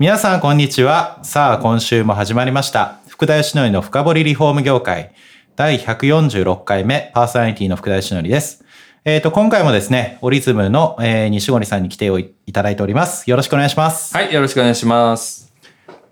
皆さんこんにちはさあ今週も始まりました福田義則の深掘りリフォーム業界第146回目パーソナリティの福田義則ですえっ、と、今回もですね、オリズムの、えー、西森さんに来ていただいております。よろしくお願いします。はい、よろしくお願いします。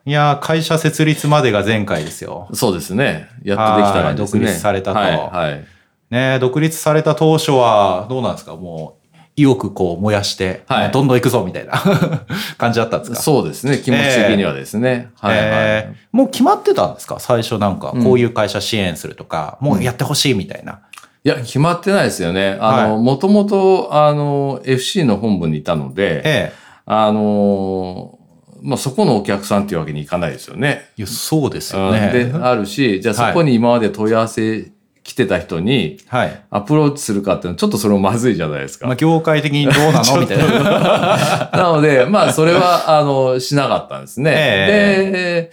いやー会社設立までが前回ですよ。そうですね。やっとできたらね。はい独立されたとはい、はい。ね独立された当初は、どうなんですか？もう、意欲こう燃やして、はいどんどん行くぞみたいな 感じだったんですか？そうですね。気持ち的にはですね。はい、はい。えーもう決まってたんですか？最初なんか、こういう会社支援するとか、もうやってほしいみたいな。いや、決まってないですよね。あの、はいもともと、あの、FC の本部にいたので、えあの、まあ、そこのお客さんっていうわけにいかないですよね。えいや、そうですようんね。で、あるし、じゃあそこに今まで問い合わせ来てた人にはい。アプローチするかっていうのはちょっとそれもまずいじゃないですか。まあ、業界的にどうなの？みたいな。なので、まあ、それは、あの、しなかったんですね。えで、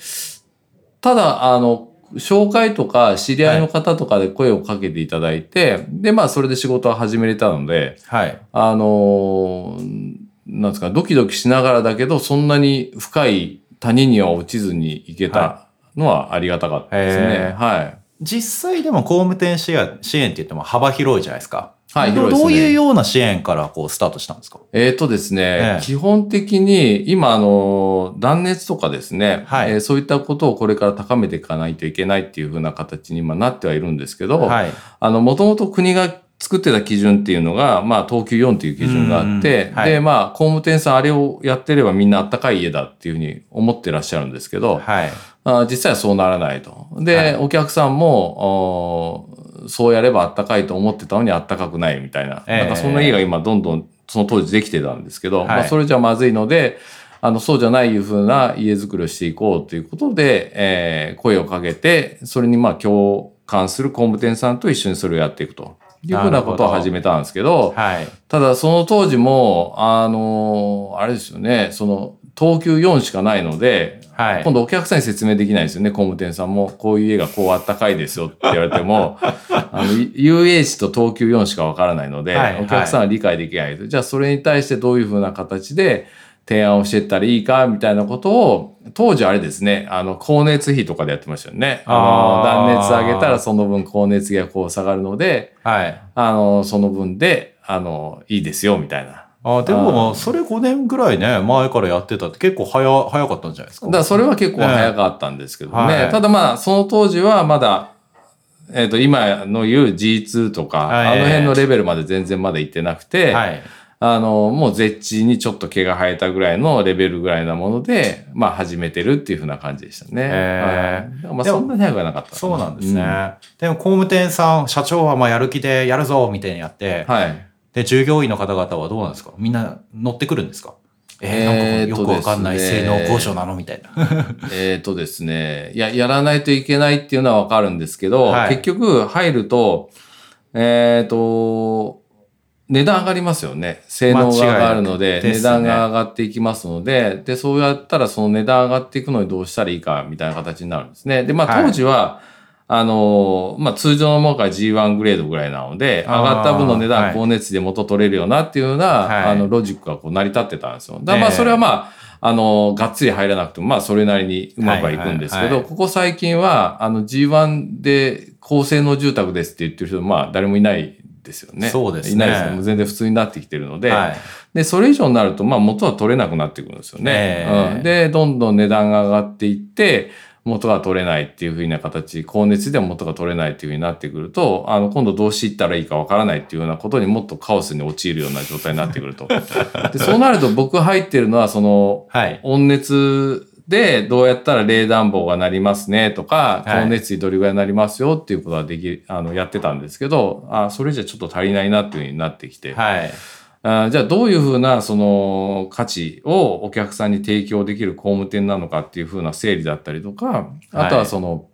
ただ、あの、紹介とか知り合いの方とかで声をかけていただいて、で、まあ、それで仕事を始めれたので、はい。あの、なんですか、ドキドキしながらだけど、そんなに深い谷には落ちずに行けたのはありがたかったですへね。ーはい。実際でも工務店支援支援って言っても幅広いじゃないですか。どはい広いですねどういうような支援からこうスタートしたんですか？えーとですね、ええ基本的に今、あの、断熱とかですね、はいえーそういったことをこれから高めていかないといけないっていうふうな形に今なってはいるんですけど、はい。あの、もともと国が作ってた基準っていうのが、まあ、東急4っていう基準があって、うんはいで、まあ、工務店さんあれをやってればみんなあったかい家だっていうふうに思ってらっしゃるんですけど、はい。あ実際はそうならないと。で、はいお客さんも、おそうやればあったかいと思ってたのにあったかくないみたいな。ええなんかそんな家が今どんどんその当時できてたんですけど、はいまあそれじゃまずいので、あの、そうじゃないいうふうな家づくりをしていこうということで、えー声をかけて、それにまあ共感する工務店さんと一緒にそれをやっていくというふうなことを始めたんですけど、はい。ただその当時も、あのあれですよね、その、東急4しかないので、はい。今度お客さんに説明できないですよね、工務店さんも。こういう家がこうあったかいですよって言われても、あの、UH と東急4しかわからないので、はいお客さんは理解できないと。じゃあそれに対してどういうふうな形で提案をしていったらいいか、みたいなことを、当時あれですね、あの、光熱費とかでやってましたよね。あの、断熱上げたらその分光熱費がこう下がるので、はい。あの、その分で、あの、いいですよ、みたいな。あでも、それ5年ぐらいね、前からやってたって結構早、早かったんじゃないですか？だからそれは結構早かったんですけどね。はいただまあ、その当時はまだ、えっ、と、今の言う G2 とか、はいあの辺のレベルまで全然まだ行ってなくて、はい。あの、もう絶地にちょっと毛が生えたぐらいのレベルぐらいなもので、まあ始めてるっていうふうな感じでしたね。へーはいまあそんなに早くはなかった。そうなんですね。うでも工務店さん、社長はまあやる気でやるぞみたいにやって、はい。で、従業員の方々はどうなんですか？みんな乗ってくるんですか？えー、なんかよくわかんないえー性能交渉なの？みたいな。えっ、とですね、いや、やらないといけないっていうのはわかるんですけど、はい結局入ると、えっ、と、値段上がりますよね。性能が上がるので、値段が上がっていきますので、で、そうやったらその値段上がっていくのにどうしたらいいかみたいな形になるんですね。で、まはいあ当時は、あの、まあ通常のものから G1 グレードぐらいなので、上がった分の値段、はい高熱で元取れるよなっていうような、はいあの、ロジックがこう成り立ってたんですよ。だからまあええそれはまあ、あの、がっつり入らなくても、まあ、それなりにうまくはいくんですけど、ここ最近は、あの、G1 で高性能住宅ですって言ってる人、まあ、誰もいないですよね。そうですねいないですね。全然普通になってきてるので、はい。で、それ以上になると、まあ、元は取れなくなってくるんですよね。ええうん、で、どんどん値段が上がっていって、元が取れないっていうふうな形、高熱でも元が取れないっていうふうになってくると、あの、今度どうしていったらいいかわからないっていうようなことにもっとカオスに陥るような状態になってくると。でそうなると僕入ってるのは、その、はい。温熱でどうやったら冷暖房がなりますねとか、はい。高熱費どれぐらいになりますよっていうことはでき、あの、やってたんですけど、あ、それじゃちょっと足りないなっていうふうになってきて、はい。あじゃあどういうふうなその価値をお客さんに提供できる工務店なのかっていうふうな整理だったりとか、あとはその、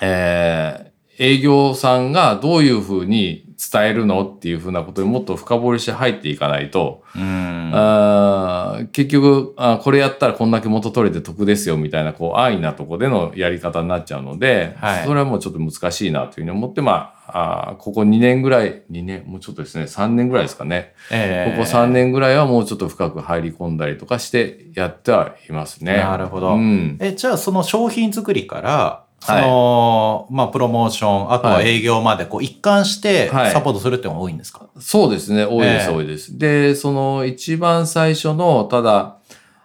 えー営業さんがどういうふうに伝えるのっていうふうなことにもっと深掘りして入っていかないと、うん。あー結局あ、これやったらこんだけ元取れて得ですよみたいな、こう、安易なとこでのやり方になっちゃうので、はいそれはもうちょっと難しいなというふうに思って、まあ、あーここ2年ぐらい、2年、もうちょっとですね、3年ぐらいですかね。ええここ3年ぐらいはもうちょっと深く入り込んだりとかしてやってはいますね。なるほどうん。え、じゃあその商品作りから、そはいの、まあ、プロモーション、あとは営業まで、こう、一貫してはいサポートするっていうのが多いんですか、そうですね。多いです、ええ多いです。で、その一番最初の、ただ、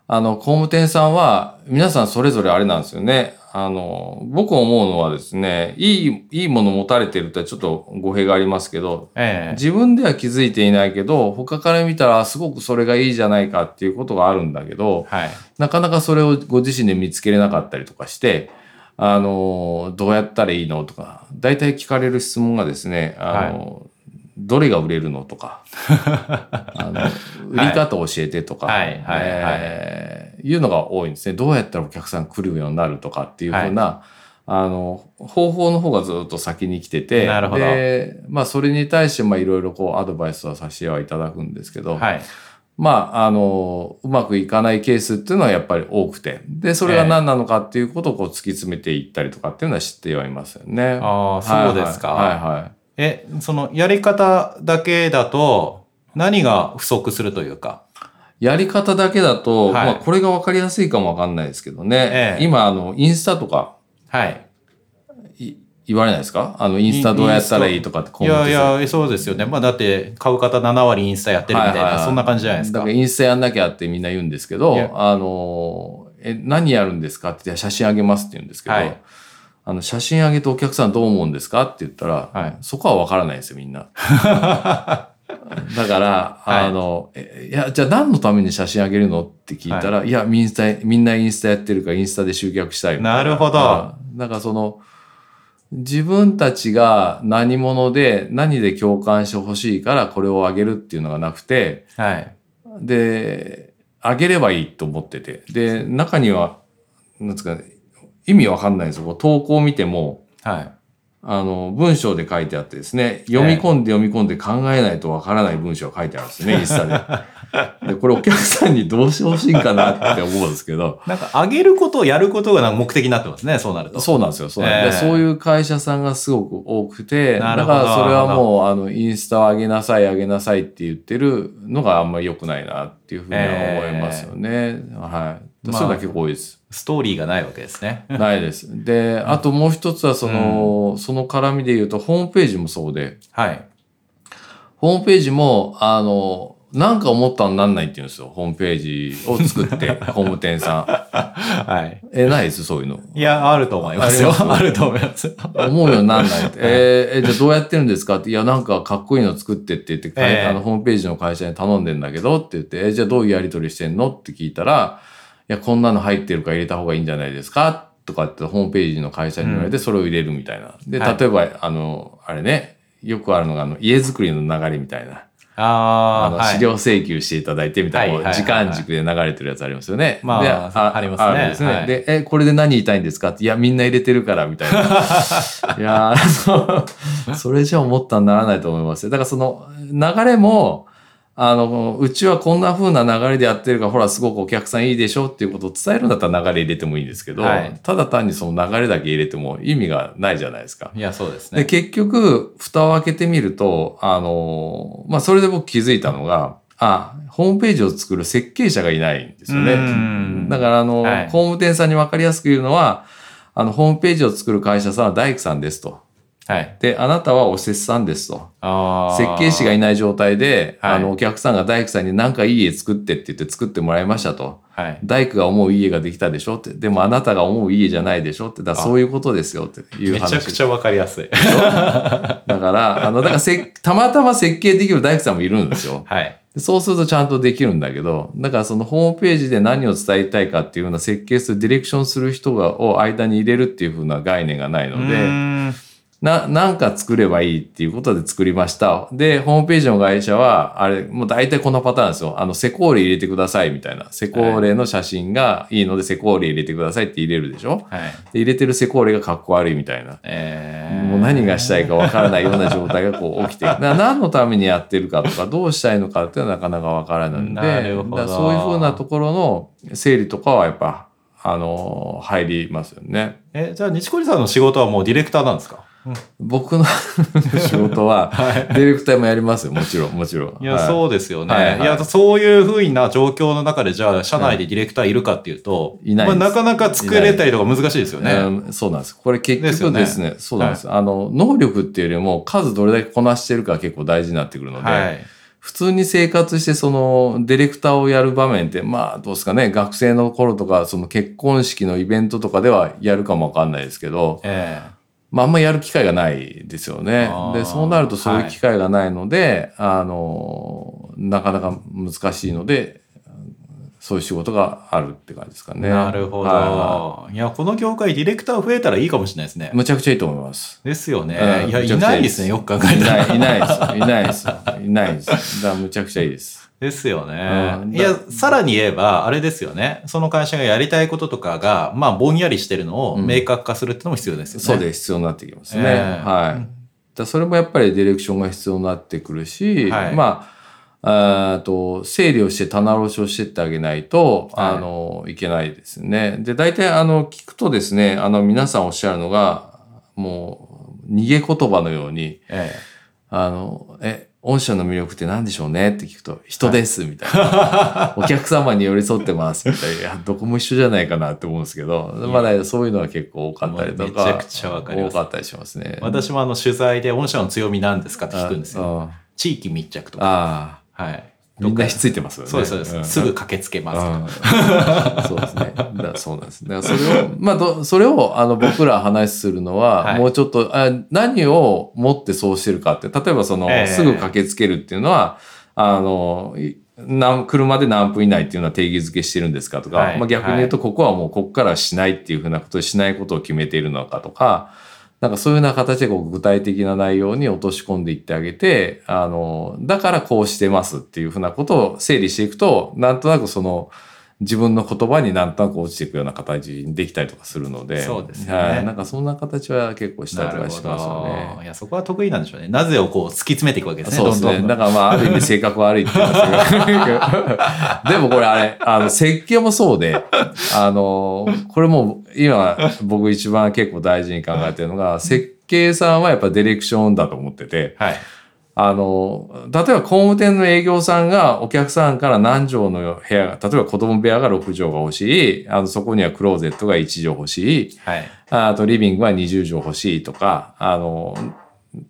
あの、工務店さんは、皆さんそれぞれあれなんですよね。あの、僕思うのはですね、いい、いいもの持たれてるってちょっと語弊がありますけど、ええ自分では気づいていないけど、他から見たらすごくそれがいいじゃないかっていうことがあるんだけど、はい。なかなかそれをご自身で見つけれなかったりとかして、あの、どうやったらいいのとか、大体聞かれる質問がですね、あの、どれが売れるのとか、あの売り方教えてとか、はいはいはい。えーいうのが多いんですね。どうやったらお客さん来るようになるとかっていうふうな、あの、方法の方がずっと先に来てて、で、まあそれに対して、まあいろいろこうアドバイスはさせてはいただくんですけど、はい。まあ、あの、うまくいかないケースっていうのはやっぱり多くて、で、それが何なのかっていうことをこう突き詰めていったりとかっていうのは知ってはいますよね。ああ、そうですか。はいはい。はいえ、その、やり方だけだと、何が不足するというか？やり方だけだと、はいまあ、これが分かりやすいかもわかんないですけどね。ええ今、あの、インスタとかはい。い言われないですか？あの、インスタどうやったらいいとかってコいやいや、そうですよね。まあだって、買う方7割インスタやってるみたいな、はいはいはい。そんな感じじゃないですか。だからインスタやんなきゃってみんな言うんですけどあの、え、何やるんですかって写真あげますって言うんですけど、はい。あの、写真あげてお客さんどう思うんですかって言ったら、はい。そこはわからないですよ、みんな。だから、はい。あの、えいや、じゃあ何のために写真あげるのって聞いたら、い、や、みんな、みんなインスタやってるからインスタで集客したいみたいな。るほど。うんだからその、自分たちが何者で何で共感してほしいからこれをあげるっていうのがなくて、はい。で、あげればいいと思ってて。で、中には、なんですかね、意味わかんないんですよ。投稿を見ても、はい。あの、文章で書いてあってですね、読み込んで読み込んで考えないとわからない文章が書いてあるんですよね、インスタで。で、これお客さんにどうしてほしいんかなって思うんですけど、なんか、上げることをやることが目的になってますね、そうなると。そうなんですよ、そうなんです、ええでそういう会社さんがすごく多くて、だからそれはもう、あの、インスタを上げなさい、上げなさいって言ってるのがあんまり良くないなっていうふうには思いますよね。はい。まあそれだけ多いです。ストーリーがないわけですね。ないです。で、あともう一つはその、その絡みで言うと、ホームページもそうで、はい。ホームページも、あの、なんか思ったらなんないって言うんですよ。ホームページを作って、ホーム店さはい。ん。え、ないです、そういうの。いや、あると思いますよ。あると思います。思うようになんないって。えーえ、じゃあどうやってるんですか？って。いや、なんかかっこいいの作ってって言って、ええあの、ホームページの会社に頼んでんだけどって言って、え、じゃあどういうやり取りしてんの？って聞いたら、いや、こんなの入ってるから入れた方がいいんじゃないですか？とかってホームページの会社に言われて、それを入れるみたいな。で、はい例えば、あの、あれね、よくあるのが、あの、家づくりの流れみたいな。ああ、あの、はい資料請求していただいてみたいな、時間軸で流れてるやつありますよね。まあでありますねですね。はいで、え、これで何言いたいんですかって、いや、みんな入れてるから、みたいな。いやーそうそれじゃ思ったんならないと思いますよ。だからその流れも、あの、うちはこんな風な流れでやってるから、ほら、すごくお客さんいいでしょっていうことを伝えるんだったら流れ入れてもいいんですけど、はいただ単にその流れだけ入れても意味がないじゃないですか。いや、そうですで、ね。結局、蓋を開けてみると、あの、まあ、それで僕気づいたのが、あ、ホームページを作る設計者がいないんですようねん。だから、あの、はい工務店さんに分かりやすく言うのは、あの、ホームページを作る会社さんは大工さんですと。はい。で、あなたはお施主さんですと。ああ。設計士がいない状態で、はいあの、お客さんが大工さんに何かいい家作ってって言って作ってもらいましたと。はい。大工が思う家ができたでしょって。でもあなたが思う家じゃないでしょって。だそういうことですよっていうめ話。ちゃくちゃわかりやすい。だから、あの、だからせ、たまたま設計できる大工さんもいるんですよ。はい。でそうするとちゃんとできるんだけど、だからそのホームページで何を伝えたいかっていうような設計する、ディレクションする人がを間に入れるっていう風な概念がないのうで、な、なんか作ればいいっていうことで作りました。で、ホームページの会社は、あれ、もう大体こんなパターンですよ。あの、セコーレ入れてくださいみたいな。セコーレの写真がいいので、セコーレ入れてくださいって入れるでしょ？はい。で入れてるセコーレがかっこ悪いみたいな。えー、もう何がしたいかわからないような状態がこう起きて な何のためにやってるかとかどうしたいのかっていうのはなかなかわからないのでなるほどそういうふうなところの整理とかはやっぱあの入りますよね。え、じゃあ、西堀さんの仕事はもうディレクターなんですか？僕の 仕事は ディレクターもやりますよもちろんもちろん。いや、はいそうですよね。はいはいいや、そういうふうな状況の中で、じゃあ、社内でディレクターいるかっていうと、いないですまあ、なかなか作れたりとか難しいですよね。うんそうなんです。これ結局でよねですすね、そうなんです。あの、能力っていうよりも数どれだけこなしてるかが結構大事になってくるので、はい。普通に生活してそのディレクターをやる場面ってまあどうですかね学生の頃とかその結婚式のイベントとかではやるかもわかんないですけど、えまああんまやる機会がないですよね。で、そうなるとそういう機会がないので、あの、なかなか難しいので、そういう仕事があるって感じですかえね。なるほど、はいや、この業界ディレクター増えたらいいかもしれないですね。むちゃくちゃいいと思います。ですよね。うんいや、いないですね、よく考えたら。いない、いないです。いないです。いないです。だむちゃくちゃいいです。ですよねう。んいや、さらに言えば、あれですよね。その会社がやりたいこととかが、まあ、ぼんやりしてるのをうん明確化するってのも必要ですよね。そうです。必要になってきますね。ええはい。だそれもやっぱりディレクションが必要になってくるし、はいまあ、と整理をして棚卸しをしてってあげないと、はいあの、いけないですね。で、大体あの、聞くとですね、あの、皆さんおっしゃるのが、もう、逃げ言葉のように、えあの、え、御社の魅力って何でしょうね？って聞くと、人です、みたいな。お客様に寄り添ってます、みたいな。いや、どこも一緒じゃないかなって思うんですけど、まだそういうのは結構多かったりとか。めちゃくちゃわかります多かったりしますね。え私もあの、取材で、御社の強みなんですかって聞くんですよ。あ地域密着とか。あはい。あ。みんなひっついてますよね。そうです、そうです。んすぐ駆けつけます そうですね。だそうなんです。だからそれを、まあど、それを、あの、僕ら話するのは、はいもうちょっとあ、何を持ってそうしてるかって、例えばその、ええすぐ駆けつけるっていうのは、あの、いなん車で何分以内っていうのは定義づけしてるんですかとか、はいまあ、逆に言うと、ここはもうここからはしないっていうふうなことでしないことを決めているのかとか、なんかそういうような形でこう具体的な内容に落とし込んでいってあげて、あの、だからこうしてますっていうふうなことを整理していくと、なんとなくその、自分の言葉になんとなく落ちていくような形にできたりとかするので、そうですねはい。なんかそんな形は結構したりとかしますよね。いや、そこは得意なんでしょうね。なぜをこう突き詰めていくわけですね。そうですね。どんどんだからまあ、ある意味性格悪いって言いますけど。でもこれあれ、あの、設計もそうで、あの、これもう今僕一番結構大事に考えてるのが、設計さんはやっぱディレクションだと思ってて、はい。あの、例えば工務店の営業さんがお客さんから何畳の部屋が、例えば子供部屋が6畳が欲しい、あの、そこにはクローゼットが1畳欲しい、はい。あとリビングは20畳欲しいとか、あの、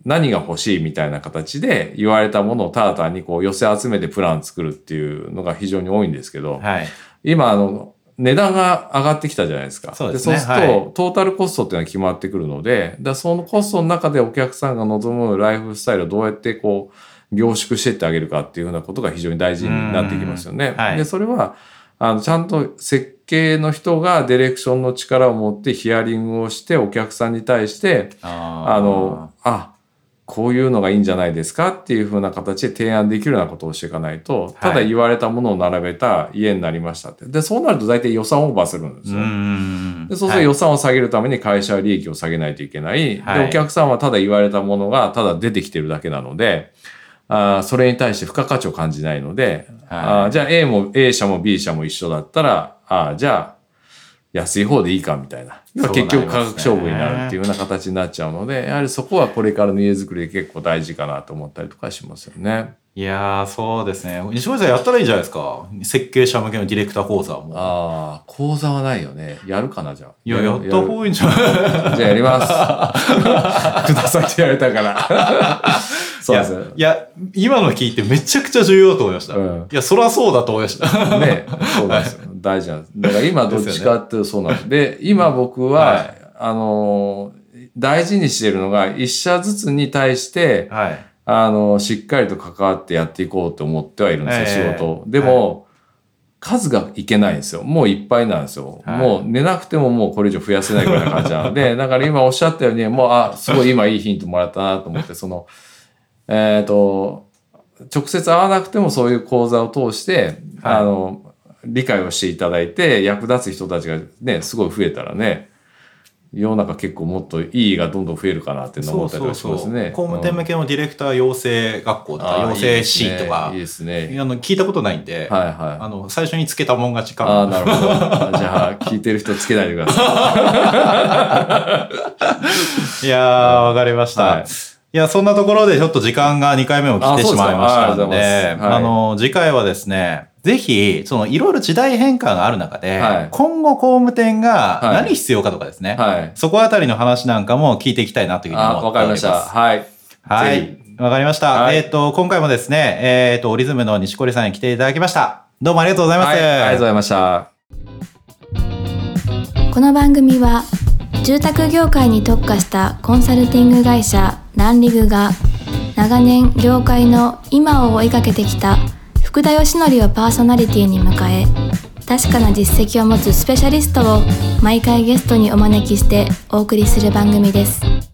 何が欲しいみたいな形で言われたものをただ単にこう寄せ集めてプラン作るっていうのが非常に多いんですけど、はい。今あの、値段が上がってきたじゃないですか。そうですね。そうすると、はい。トータルコストっていうのは決まってくるので、だそのコストの中でお客さんが望むライフスタイルをどうやってこう、凝縮していってあげるかっていうふうなことが非常に大事になってきますよね。はい。で、それは、あの、ちゃんと設計の人がディレクションの力を持ってヒアリングをしてお客さんに対して、あの、あ、こういうのがいいんじゃないですかっていうふうな形で提案できるようなことをしていかないと、ただ言われたものを並べた家になりましたって。で、そうなると大体予算オーバーするんですうよ。ん。でそうすると予算を下げるために会社は利益を下げないといけない。はいで、お客さんはただ言われたものがただ出てきてるだけなので、あーそれに対して付加価値を感じないので、はいあーじゃあ A も A 社も B 社も一緒だったら、あーじゃあ安い方でいいかみたいな。結局価格勝負になるっていうような形になっちゃうので、やはりそこはこれからの家づくりで結構大事かなと思ったりとかしますよね。いやー、そうですね。西森さんやったらいいんじゃないですか。設計者向けのディレクター講座も。ああ、講座はないよね。やるかな、じゃあ。いや、やった方がいいんじゃない？じゃあやります。くださいって言われたから。そうですね。いや、今の聞いてめちゃくちゃ重要だと思いました。うんいや、そりゃそうだと思いました。ね、そうですよ。大事なんです。だから今どっちかっていうとそうなんです。で、今僕は、はいあのー大事にしてるのが、一社ずつに対して、はい。あの、しっかりと関わってやっていこうと思ってはいるんですよ、ええ仕事を。でも、数がいけないんですよ。もういっぱいなんですよ。はいもう寝なくてももうこれ以上増やせないぐらいな感じなので、だから今おっしゃったように、もう、あ、すごい今いいヒントもらったなと思って、その、えっ、と、直接会わなくてもそういう講座を通して、はいあの、理解をしていただいて、役立つ人たちがね、すごい増えたらね、世の中結構もっといいがどんどん増えるかなって思ったりとかしますね。工務店向けのディレクター養成学校とか、養成シーンとかいい、ですね。あの、聞いたことないんで、はいはい。あの、最初につけたもん勝ちかああ、も。なるほど。あじゃあ、聞いてる人つけないでください やー、わかりました。はいいや、そんなところでちょっと時間が2回目も来てしまいましたので、ますはいあの、次回はですね、ぜひ、その、いろいろ時代変化がある中で、はい今後工務店がはい何必要かとかですね、い。はい。そこあたりの話なんかも聞いていきたいなというふうにあ、思っております。わかりました。はい。はぜい。わかりました。はいえっ、と、今回もですね、えっ、と、オリズムの西堀さんに来ていただきました。どうもありがとうございます。はい。ありがとうございました。この番組は住宅業界に特化したコンサルティング会社ランリグが長年業界の今を追いかけてきた福田義則をパーソナリティに迎え確かな実績を持つスペシャリストを毎回ゲストにお招きしてお送りする番組です。